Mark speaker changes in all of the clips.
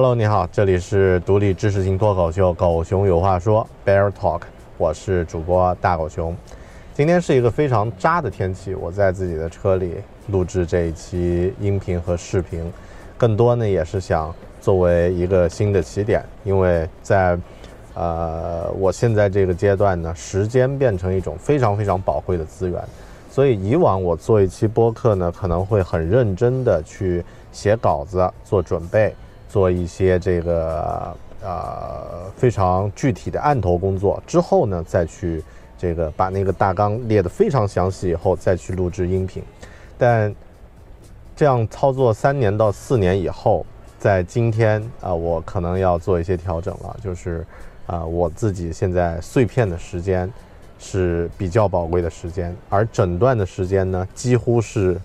Speaker 1: Hello，你好，这里是独立知识型脱口秀《狗熊有话说》Bear Talk，我是主播大狗熊。今天是一个非常渣的天气，我在自己的车里录制这一期音频和视频，更多呢也是想作为一个新的起点，因为在呃我现在这个阶段呢，时间变成一种非常非常宝贵的资源，所以以往我做一期播客呢，可能会很认真的去写稿子、做准备。做一些这个呃非常具体的案头工作之后呢，再去这个把那个大纲列得非常详细以后，再去录制音频。但这样操作三年到四年以后，在今天啊、我可能要做一些调整了，就是啊、我自己现在碎片的时间是比较宝贵的时间，而整段的时间呢，几乎是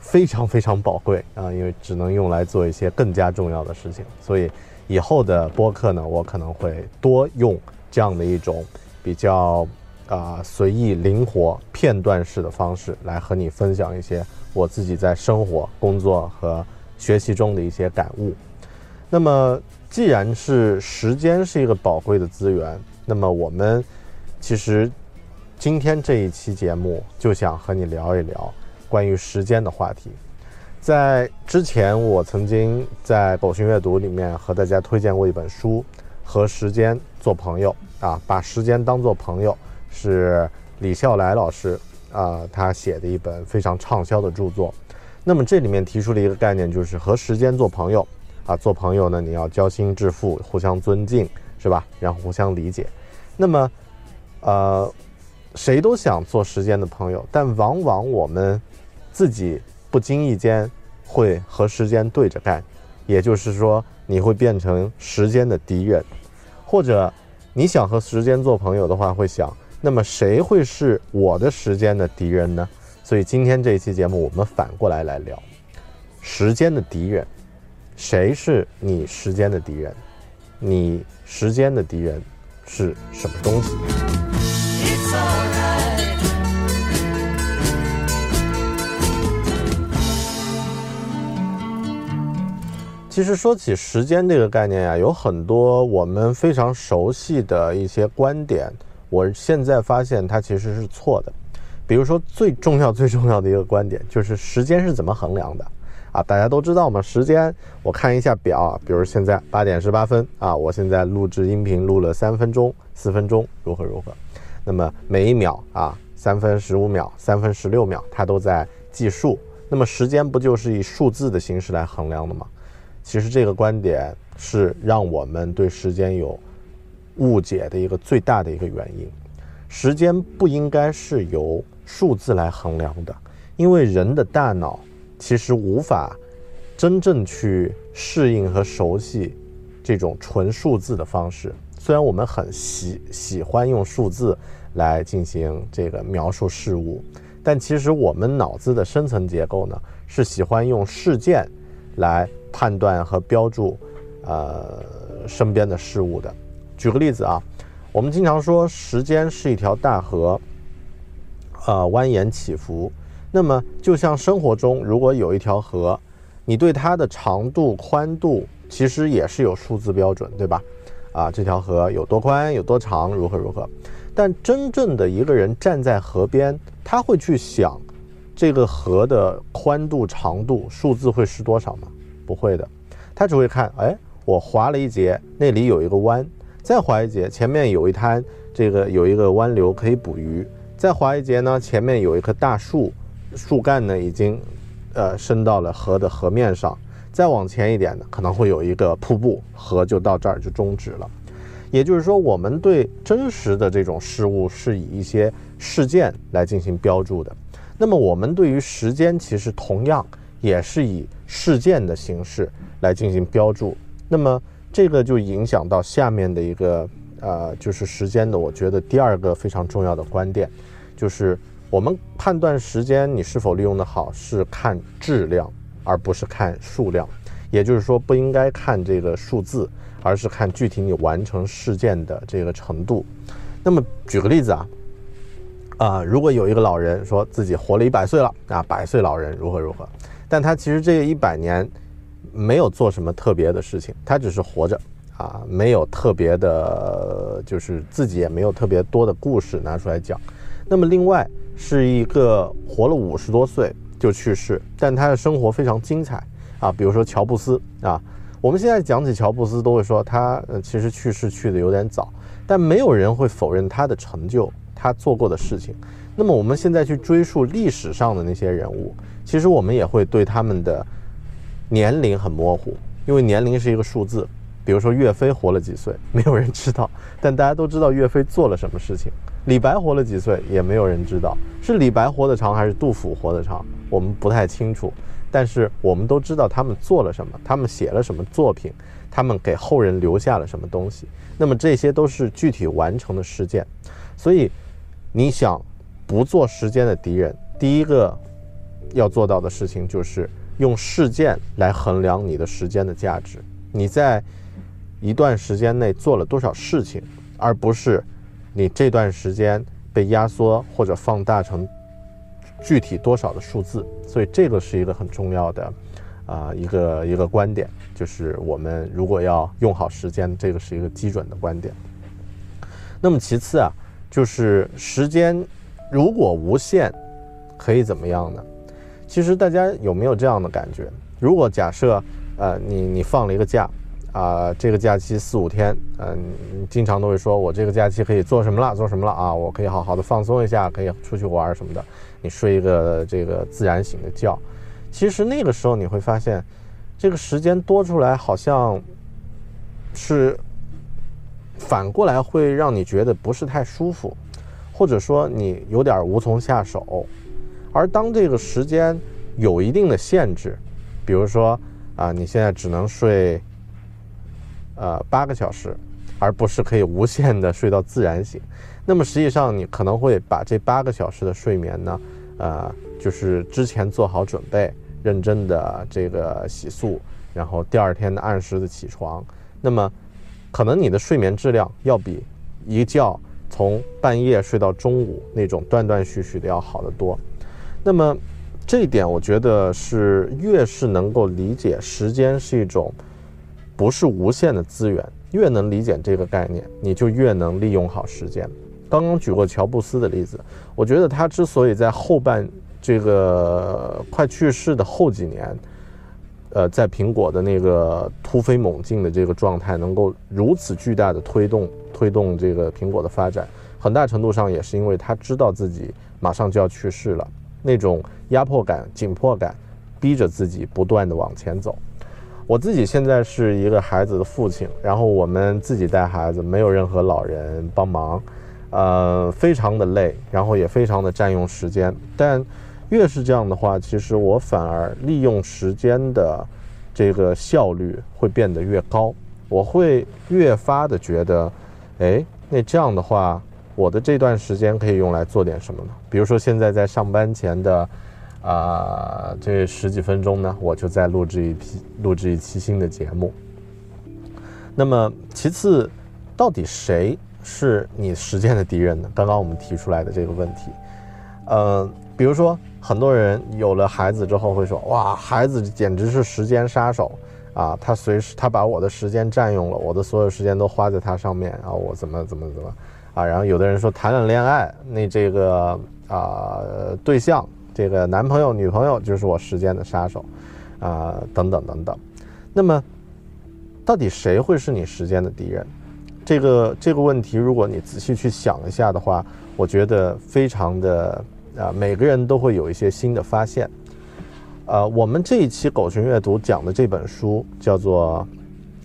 Speaker 1: 非常非常宝贵啊，因为只能用来做一些更加重要的事情。所以以后的播客呢，我可能会多用这样的一种比较啊、随意、灵活、片段式的方式来和你分享一些我自己在生活、工作和学习中的一些感悟。那么，既然是时间是一个宝贵的资源，那么我们其实今天这一期节目就想和你聊一聊关于时间的话题。在之前，我曾经在狗熊阅读里面和大家推荐过一本书《和时间做朋友》啊，把时间当做朋友，是李笑来老师啊他写的一本非常畅销的著作。那么这里面提出了一个概念，就是和时间做朋友啊，做朋友呢，你要交心致富，互相尊敬，是吧？然后互相理解。那么，呃，谁都想做时间的朋友，但往往我们自己不经意间会和时间对着干，也就是说，你会变成时间的敌人，或者你想和时间做朋友的话，会想，那么谁会是我的时间的敌人呢？所以今天这一期节目，我们反过来来聊时间的敌人，谁是你时间的敌人？你时间的敌人是什么东西？其实说起时间这个概念呀、有很多我们非常熟悉的一些观点，我现在发现它其实是错的。比如说最重要最重要的一个观点就是时间是怎么衡量的啊？大家都知道嘛，时间我看一下表，比如现在八点十八分啊，我现在录制音频录了三分钟、四分钟，如何如何？那么每一秒啊，三分十五秒、三分十六秒，它都在计数。那么时间不就是以数字的形式来衡量的吗？其实这个观点是让我们对时间有误解的一个最大的一个原因。时间不应该是由数字来衡量的，因为人的大脑其实无法真正去适应和熟悉这种纯数字的方式。虽然我们很喜喜欢用数字来进行这个描述事物，但其实我们脑子的深层结构呢，是喜欢用事件来判断和标注，呃，身边的事物的。举个例子啊，我们经常说时间是一条大河，呃，蜿蜒起伏。那么，就像生活中，如果有一条河，你对它的长度、宽度其实也是有数字标准，对吧？啊，这条河有多宽、有多长，如何如何。但真正的一个人站在河边，他会去想这个河的宽度、长度，数字会是多少吗？不会的，他只会看，哎，我划了一截，那里有一个弯，再划一截，前面有一滩，这个有一个湾流可以捕鱼，再划一截呢，前面有一棵大树。树干呢，已经，呃，伸到了河的河面上。再往前一点呢，可能会有一个瀑布，河就到这儿就终止了。也就是说，我们对真实的这种事物是以一些事件来进行标注的。那么，我们对于时间，其实同样也是以事件的形式来进行标注。那么，这个就影响到下面的一个，呃，就是时间的。我觉得第二个非常重要的观点，就是。我们判断时间你是否利用的好，是看质量，而不是看数量。也就是说，不应该看这个数字，而是看具体你完成事件的这个程度。那么，举个例子啊，啊，如果有一个老人说自己活了一百岁了啊，百岁老人如何如何，但他其实这一百年没有做什么特别的事情，他只是活着啊，没有特别的，就是自己也没有特别多的故事拿出来讲。那么，另外。是一个活了五十多岁就去世，但他的生活非常精彩啊。比如说乔布斯啊，我们现在讲起乔布斯都会说他其实去世去的有点早，但没有人会否认他的成就，他做过的事情。那么我们现在去追溯历史上的那些人物，其实我们也会对他们的年龄很模糊，因为年龄是一个数字。比如说岳飞活了几岁，没有人知道，但大家都知道岳飞做了什么事情。李白活了几岁，也没有人知道，是李白活得长还是杜甫活得长，我们不太清楚。但是我们都知道他们做了什么，他们写了什么作品，他们给后人留下了什么东西。那么这些都是具体完成的事件。所以，你想不做时间的敌人，第一个要做到的事情就是用事件来衡量你的时间的价值。你在一段时间内做了多少事情，而不是。你这段时间被压缩或者放大成具体多少的数字，所以这个是一个很重要的啊一个一个观点，就是我们如果要用好时间，这个是一个基准的观点。那么其次啊，就是时间如果无限，可以怎么样呢？其实大家有没有这样的感觉？如果假设呃你你放了一个假。啊，这个假期四五天，嗯，经常都会说，我这个假期可以做什么了，做什么了啊？我可以好好的放松一下，可以出去玩什么的。你睡一个这个自然醒的觉，其实那个时候你会发现，这个时间多出来，好像是反过来会让你觉得不是太舒服，或者说你有点无从下手。而当这个时间有一定的限制，比如说啊，你现在只能睡。呃，八个小时，而不是可以无限的睡到自然醒。那么实际上，你可能会把这八个小时的睡眠呢，呃，就是之前做好准备，认真的这个洗漱，然后第二天的按时的起床。那么，可能你的睡眠质量要比一觉从半夜睡到中午那种断断续续的要好得多。那么，这一点我觉得是越是能够理解时间是一种。不是无限的资源，越能理解这个概念，你就越能利用好时间。刚刚举过乔布斯的例子，我觉得他之所以在后半这个快去世的后几年，呃，在苹果的那个突飞猛进的这个状态，能够如此巨大的推动推动这个苹果的发展，很大程度上也是因为他知道自己马上就要去世了，那种压迫感、紧迫感，逼着自己不断的往前走。我自己现在是一个孩子的父亲，然后我们自己带孩子，没有任何老人帮忙，呃，非常的累，然后也非常的占用时间。但越是这样的话，其实我反而利用时间的这个效率会变得越高，我会越发的觉得，哎，那这样的话，我的这段时间可以用来做点什么呢？比如说现在在上班前的啊、这十几分钟呢，我就在录制一批录制一期新的节目。那么其次，到底谁是你时间的敌人呢？刚刚我们提出来的这个问题，呃，比如说很多人有了孩子之后会说，哇，孩子简直是时间杀手啊，他随时他把我的时间占用了，我的所有时间都花在他上面，然后我怎么怎么怎么啊，然后有的人说谈了恋爱，那这个啊、对象，这个男朋友女朋友就是我时间的杀手啊、等等等等，那么。到底谁会是你时间的敌人？这个这个问题，如果你仔细去想一下的话，我觉得非常的啊、每个人都会有一些新的发现。呃，我们这一期狗熊阅读讲的这本书叫做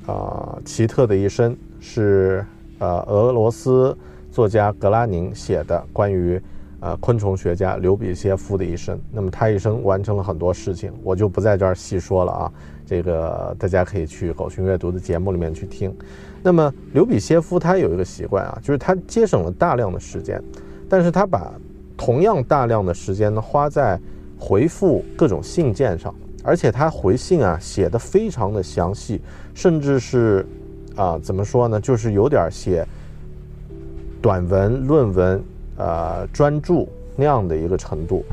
Speaker 1: 《啊、奇特的一生》，是呃俄罗斯作家格拉宁写的关于呃昆虫学家刘比歇夫的一生。那么他一生完成了很多事情，我就不在这儿细说了啊。这个大家可以去狗熊阅读的节目里面去听。那么刘比歇夫他有一个习惯啊，就是他节省了大量的时间，但是他把同样大量的时间呢花在回复各种信件上，而且他回信啊写的非常的详细，甚至是啊怎么说呢，就是有点写短文、论文、呃专著那样的一个程度，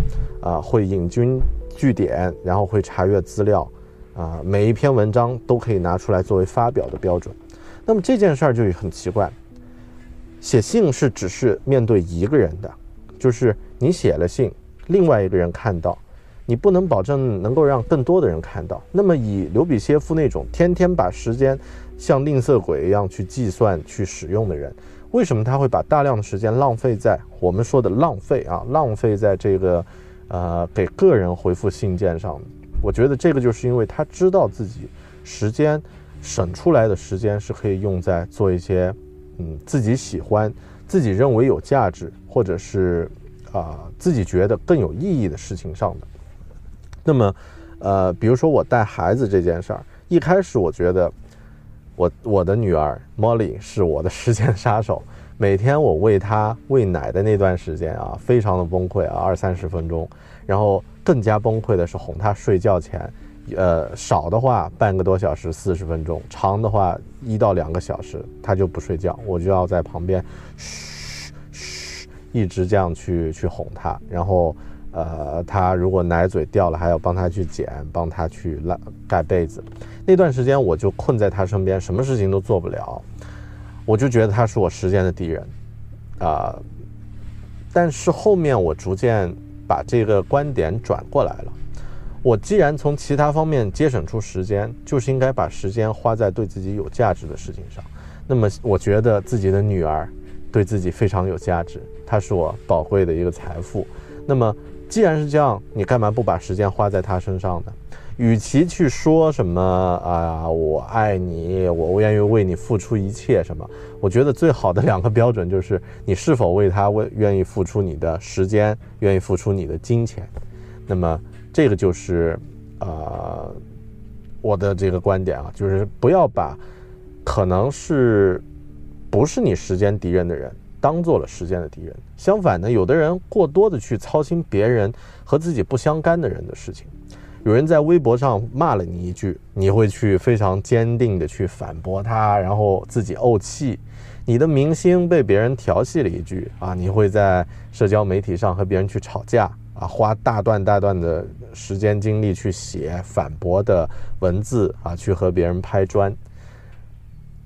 Speaker 1: 啊会引经据典，然后会查阅资料，啊每一篇文章都可以拿出来作为发表的标准。那么这件事儿就很奇怪，写信是只是面对一个人的，就是你写了信，另外一个人看到，你不能保证能够让更多的人看到。那么以刘比歇夫那种天天把时间像吝啬鬼一样去计算、去使用的人，为什么他会把大量的时间浪费在我们说的浪费啊，浪费在这个呃给个人回复信件上？我觉得这个就是因为他知道自己时间省出来的时间是可以用在做一些嗯自己喜欢、自己认为有价值，或者是啊、自己觉得更有意义的事情上的。那么，呃，比如说我带孩子这件事儿，一开始我觉得我我的女儿 Molly 是我的时间杀手，每天我喂她喂奶的那段时间啊，非常的崩溃啊，二三十分钟，然后更加崩溃的是哄她睡觉前。呃，少的话半个多小时，四十分钟；长的话一到两个小时，他就不睡觉，我就要在旁边嘘嘘，一直这样去去哄他。然后，呃，他如果奶嘴掉了，还要帮他去捡，帮他去拉盖被子。那段时间我就困在他身边，什么事情都做不了，我就觉得他是我时间的敌人，啊、但是后面我逐渐把这个观点转过来了。我既然从其他方面节省出时间，就是应该把时间花在对自己有价值的事情上。那么，我觉得自己的女儿对自己非常有价值，她是我宝贵的一个财富。那么，既然是这样，你干嘛不把时间花在她身上呢？与其去说什么啊，我爱你，我愿意为你付出一切什么，我觉得最好的两个标准就是你是否为她为愿意付出你的时间，愿意付出你的金钱。那么这个就是呃我的这个观点啊，就是不要把可能是不是你时间敌人的人当做了时间的敌人。相反呢，有的人过多的去操心别人和自己不相干的人的事情。有人在微博上骂了你一句，你会去非常坚定的去反驳他，然后自己怄气。你的明星被别人调戏了一句啊，你会在社交媒体上和别人去吵架啊，花大段大段的时间精力去写反驳的文字啊，去和别人拍砖。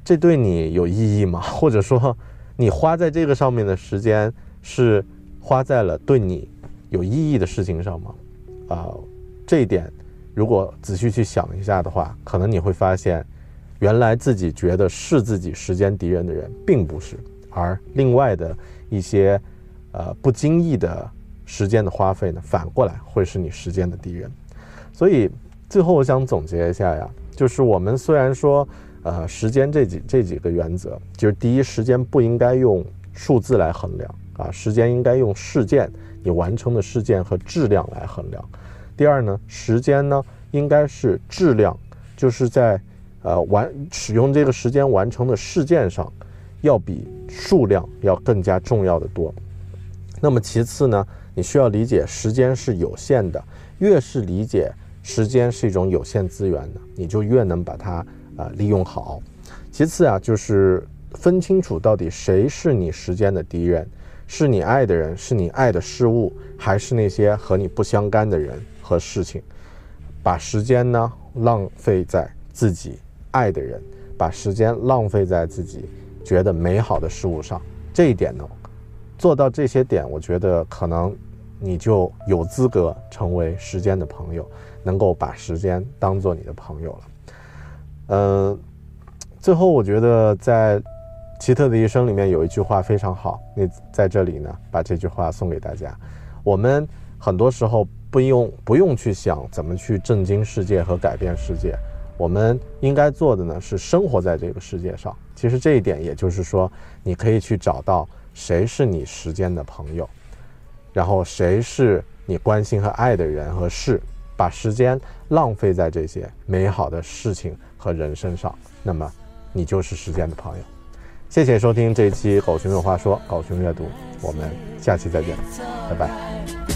Speaker 1: 这对你有意义吗？或者说，你花在这个上面的时间是花在了对你有意义的事情上吗？啊、这一点，如果仔细去想一下的话，可能你会发现，原来自己觉得是自己时间敌人的人，并不是，而另外的一些呃不经意的时间的花费呢，反过来会是你时间的敌人。所以最后我想总结一下呀，就是我们虽然说呃时间这几这几个原则，就是第一，时间不应该用数字来衡量啊，时间应该用事件你完成的事件和质量来衡量。第二呢，时间呢应该是质量就是在呃完使用这个时间完成的事件上，要比数量要更加重要的多。那么其次呢，你需要理解时间是有限的，越是理解时间是一种有限资源的，你就越能把它啊、利用好。其次啊，就是分清楚到底谁是你时间的敌人，是你爱的人，是你爱的事物，还是那些和你不相干的人和事情。把时间呢浪费在自己爱的人，把时间浪费在自己觉得美好的事物上。这一点呢，做到这些点，我觉得可能你就有资格成为时间的朋友，能够把时间当做你的朋友了。嗯、最后我觉得在奇特的一生里面有一句话非常好，那在这里呢把这句话送给大家。我们很多时候不用不用去想怎么去震惊世界和改变世界，我们应该做的呢是生活在这个世界上。其实这一点也就是说，你可以去找到谁是你时间的朋友，然后谁是你关心和爱的人和事，把时间浪费在这些美好的事情和人身上，那么你就是时间的朋友。谢谢收听这一期《狗熊有话说》，狗熊阅读，我们下期再见，拜拜。